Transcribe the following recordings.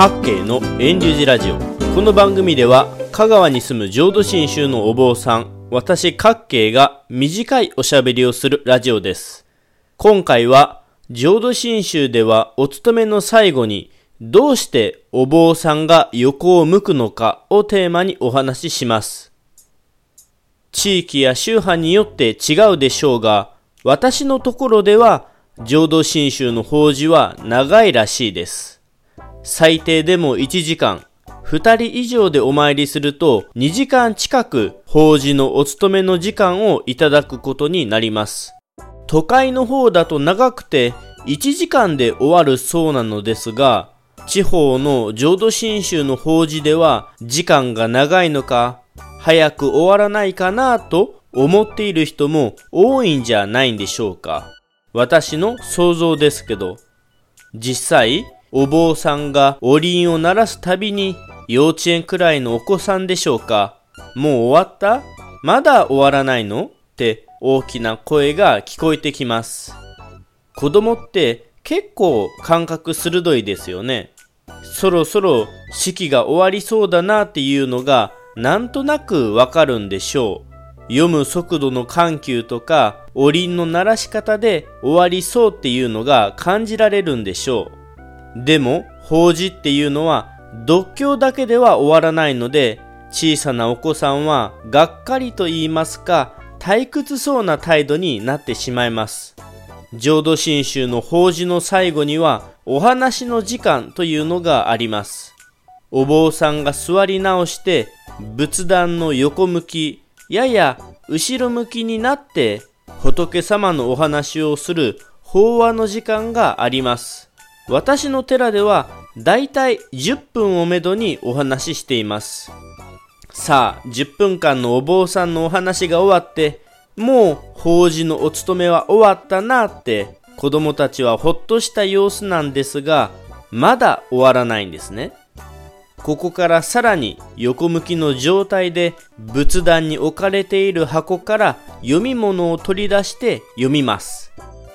各系の遠慮寺ラジオ。この番組では香川に住む浄土真宗のお坊さん私各系が短いおしゃべりをするラジオです。今回は浄土真宗ではお勤めの最後にどうしてお坊さんが横を向くのかをテーマにお話しします。地域や宗派によって違うでしょうが私のところでは浄土真宗の法事は長いらしいです。最低でも1時間、2人以上でお参りすると2時間近く法事のお勤めの時間をいただくことになります。都会の方だと長くて1時間で終わるそうなのですが、地方の浄土真宗の法事では時間が長いのか早く終わらないかなと思っている人も多いんじゃないんでしょうか。私の想像ですけど、実際お坊さんがおりんを鳴らすたびに幼稚園くらいのお子さんでしょうかもう終わった？まだ終わらないの？って大きな声が聞こえてきます。子供って結構感覚鋭いですよね。そろそろ式が終わりそうだなっていうのがなんとなくわかるんでしょう。読む速度の緩急とか、おりんの鳴らし方で終わりそうっていうのが感じられるんでしょう。でも、法事っていうのは、独協だけでは終わらないので、小さなお子さんは、がっかりと言いますか、退屈そうな態度になってしまいます。浄土真宗の法事の最後には、お話の時間というのがあります。お坊さんが座り直して、仏壇の横向き、やや後ろ向きになって、仏様のお話をする法話の時間があります。私の寺ではだいたい10分をめどにお話ししています。さあ、10分間のお坊さんのお話が終わって、もう法事のお勤めは終わったなって子供たちはほっとした様子なんですが、まだ終わらないんですね。ここからさらに横向きの状態で仏壇に置かれている箱から読み物を取り出して読みます。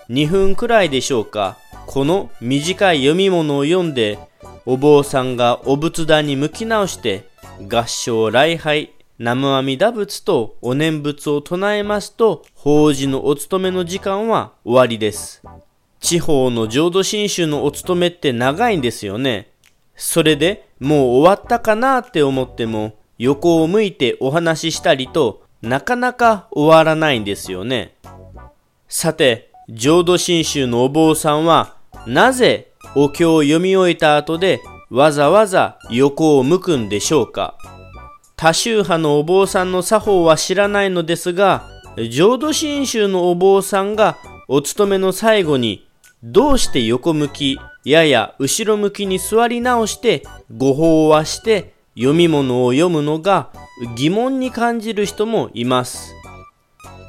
2分くらいでしょうか。この短い読み物を読んで、お坊さんがお仏壇に向き直して、合唱礼拝、南無阿弥陀仏とお念仏を唱えますと、法事のお勤めの時間は終わりです。地方の浄土真宗のお勤めって長いんですよね。それでもう終わったかなって思っても、横を向いてお話ししたりとなかなか終わらないんですよね。さて、浄土真宗のお坊さんはなぜお経を読み終えた後でわざわざ横を向くんでしょうか？多宗派のお坊さんの作法は知らないのですが浄土真宗のお坊さんがお勤めの最後にどうして横向きやや後ろ向きに座り直してご法話して読み物を読むのが疑問に感じる人もいます。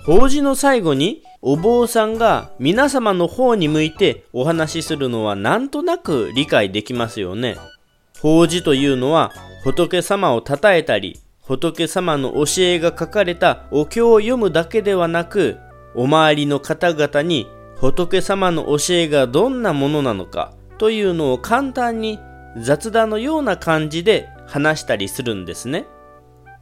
法事の最後にお坊さんが皆様の方に向いてお話しするのはなんとなく理解できますよね。法事というのは仏様を称えたり、仏様の教えが書かれたお経を読むだけではなく、お周りの方々に仏様の教えがどんなものなのかというのを簡単に雑談のような感じで話したりするんですね。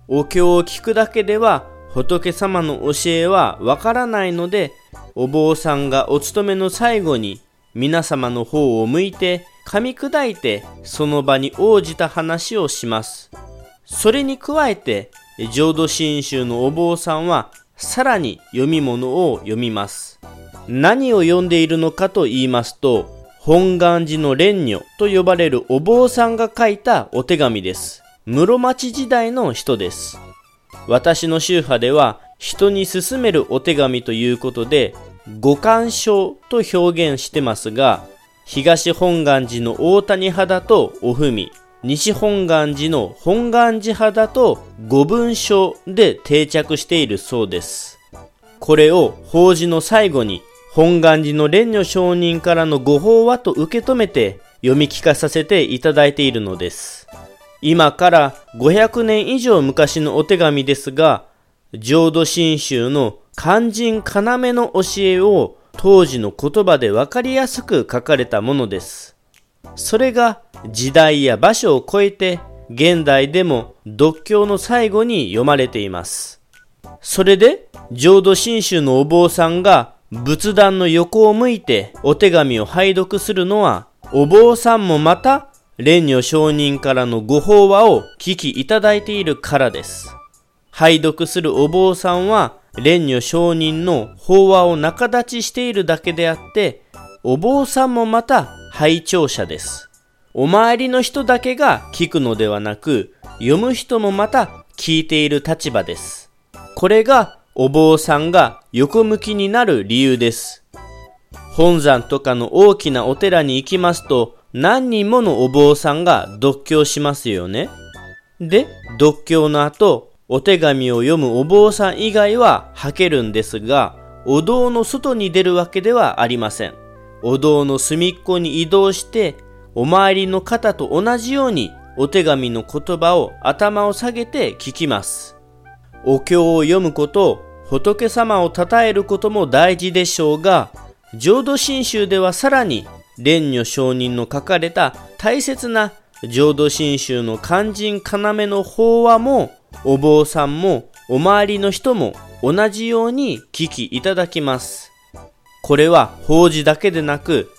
お経を聞くだけでは仏様の教えはわからないので、お坊さんがお勤めの最後に皆様の方を向いて噛み砕いてその場に応じた話をします。それに加えて、浄土真宗のお坊さんはさらに読み物を読みます。何を読んでいるのかと言いますと、本願寺の蓮如と呼ばれるお坊さんが書いたお手紙です。室町時代の人です。私の宗派では人に勧めるお手紙ということで五感書と表現してますが東本願寺の大谷派だとおふみ西本願寺の本願寺派だと五文書で定着しているそうです。これを法事の最後に本願寺の蓮如上人からのご法話と受け止めて読み聞かさせていただいているのです。今から500年以上昔のお手紙ですが、浄土真宗の肝心要の教えを当時の言葉でわかりやすく書かれたものです。それが時代や場所を超えて現代でも読経の最後に読まれています。それで浄土真宗のお坊さんが仏壇の横を向いてお手紙を拝読するのはお坊さんもまた蓮如上人からのご法話を聞きいただいているからです。拝読するお坊さんは蓮如上人の法話を仲立ちしているだけであって、お坊さんもまた拝聴者です。お参りの人だけが聞くのではなく、読む人もまた聞いている立場です。これがお坊さんが横向きになる理由です。本山とかの大きなお寺に行きますと、何人ものお坊さんが読経しますよね。で、読経の後、お手紙を読むお坊さん以外は吐けるんですが、お堂の外に出るわけではありません。お堂の隅っこに移動して、お参りの方と同じようにお手紙の言葉を頭を下げて聞きます。お経を読むこと、仏様を称えることも大事でしょうが、浄土真宗ではさらに蓮如上人の書かれた大切な浄土真宗の肝心要の法話もお坊さんもお周りの人も同じように聞きいただきます。これは法事だけでなく、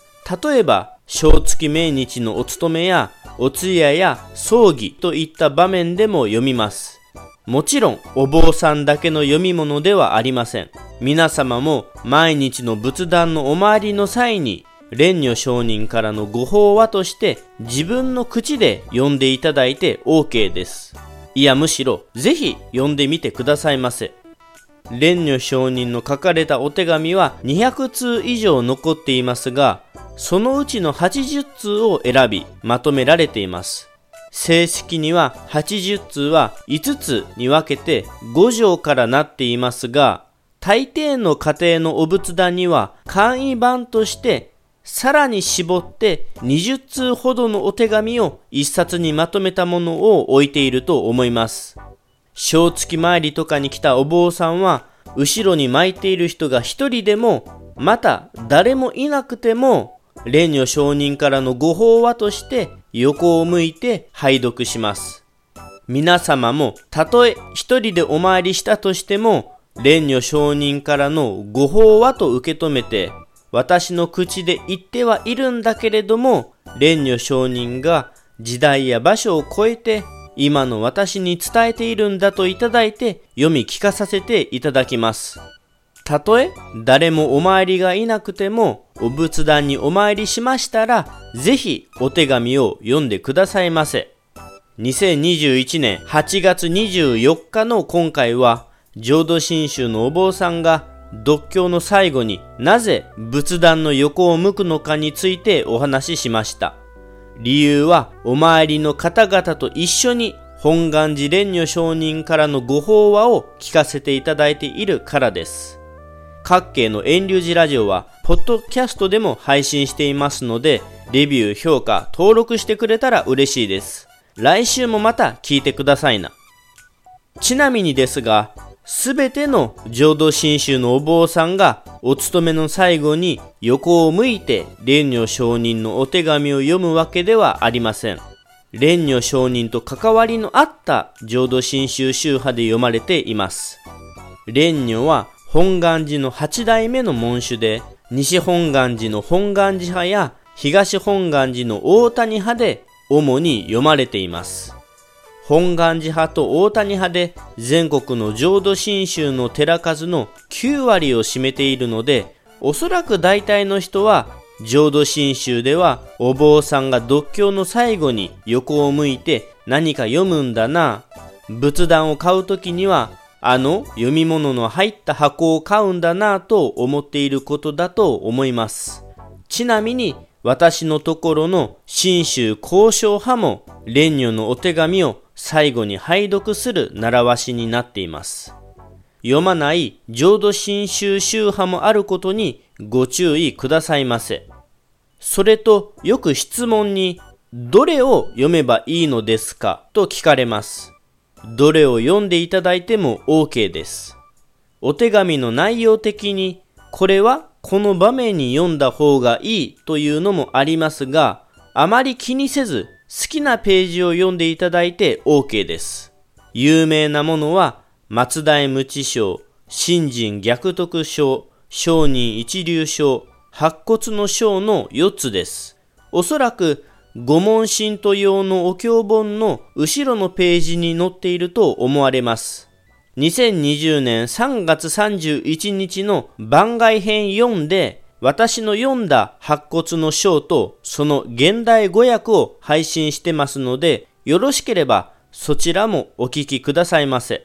例えば正月命日のお勤めやお通夜や葬儀といった場面でも読みます。もちろんお坊さんだけの読み物ではありません。皆様も毎日の仏壇のお参りの際に蓮如上人からのご法話として自分の口で読んでいただいて OK です。いやむしろぜひ読んでみてくださいませ。蓮如上人の書かれたお手紙は200通以上残っていますが、そのうちの80通を選びまとめられています。正式には80通は5つに分けて5条からなっていますが、大抵の家庭のお仏壇には簡易版としてさらに絞って20通ほどのお手紙を一冊にまとめたものを置いていると思います。正月参りとかに来たお坊さんは、後ろに巻いている人が一人でも、また誰もいなくても、蓮如上人からのご法話として横を向いて拝読します。皆様もたとえ一人でお参りしたとしても、蓮如上人からのご法話と受け止めて私の口で言ってはいるんだけれども、蓮如上人が時代や場所を超えて今の私に伝えているんだといただいて読み聞かさせていただきます。たとえ誰もお参りがいなくてもお仏壇にお参りしましたらぜひお手紙を読んでくださいませ。2021年8月24日の今回は浄土真宗のお坊さんが読経の最後になぜ仏壇の横を向くのかについてお話ししました。理由はお参りの方々と一緒に本願寺蓮如上人からのご法話を聞かせていただいているからです。各系の遠流寺ラジオは、ポッドキャストでも配信していますので、レビュー、評価、登録してくれたら嬉しいです。来週もまた聞いてくださいな。ちなみにですが、すべての浄土真宗のお坊さんがお勤めの最後に横を向いて蓮如上人のお手紙を読むわけではありません。蓮如上人と関わりのあった浄土真宗宗派で読まれています。蓮如は本願寺の八代目の門主で、西本願寺の本願寺派や東本願寺の大谷派で主に読まれています。本願寺派と大谷派で全国の浄土真宗の寺数の9割を占めているので、おそらく大体の人は浄土真宗ではお坊さんが読経の最後に横を向いて何か読むんだな。仏壇を買うときにはあの読み物の入った箱を買うんだなと思っていることだと思います。ちなみに私のところの真宗交渉派も蓮如のお手紙を最後に拝読する習わしになっています。読まない浄土真宗宗派もあることにご注意くださいませ。それとよく質問にどれを読めばいいのですか？と聞かれます。どれを読んでいただいても OK です。お手紙の内容的にこれはこの場面に読んだ方がいいというのもありますが、あまり気にせず好きなページを読んでいただいて OK です。有名なものは松代無知症、新人逆徳症、商人一流症、白骨の章の4つです。おそらく、御門神徒用のお経本の後ろのページに載っていると思われます。2020年3月31日の番外編4で、私の読んだ白骨の章とその現代語訳を配信してますので、よろしければそちらもお聞きくださいませ。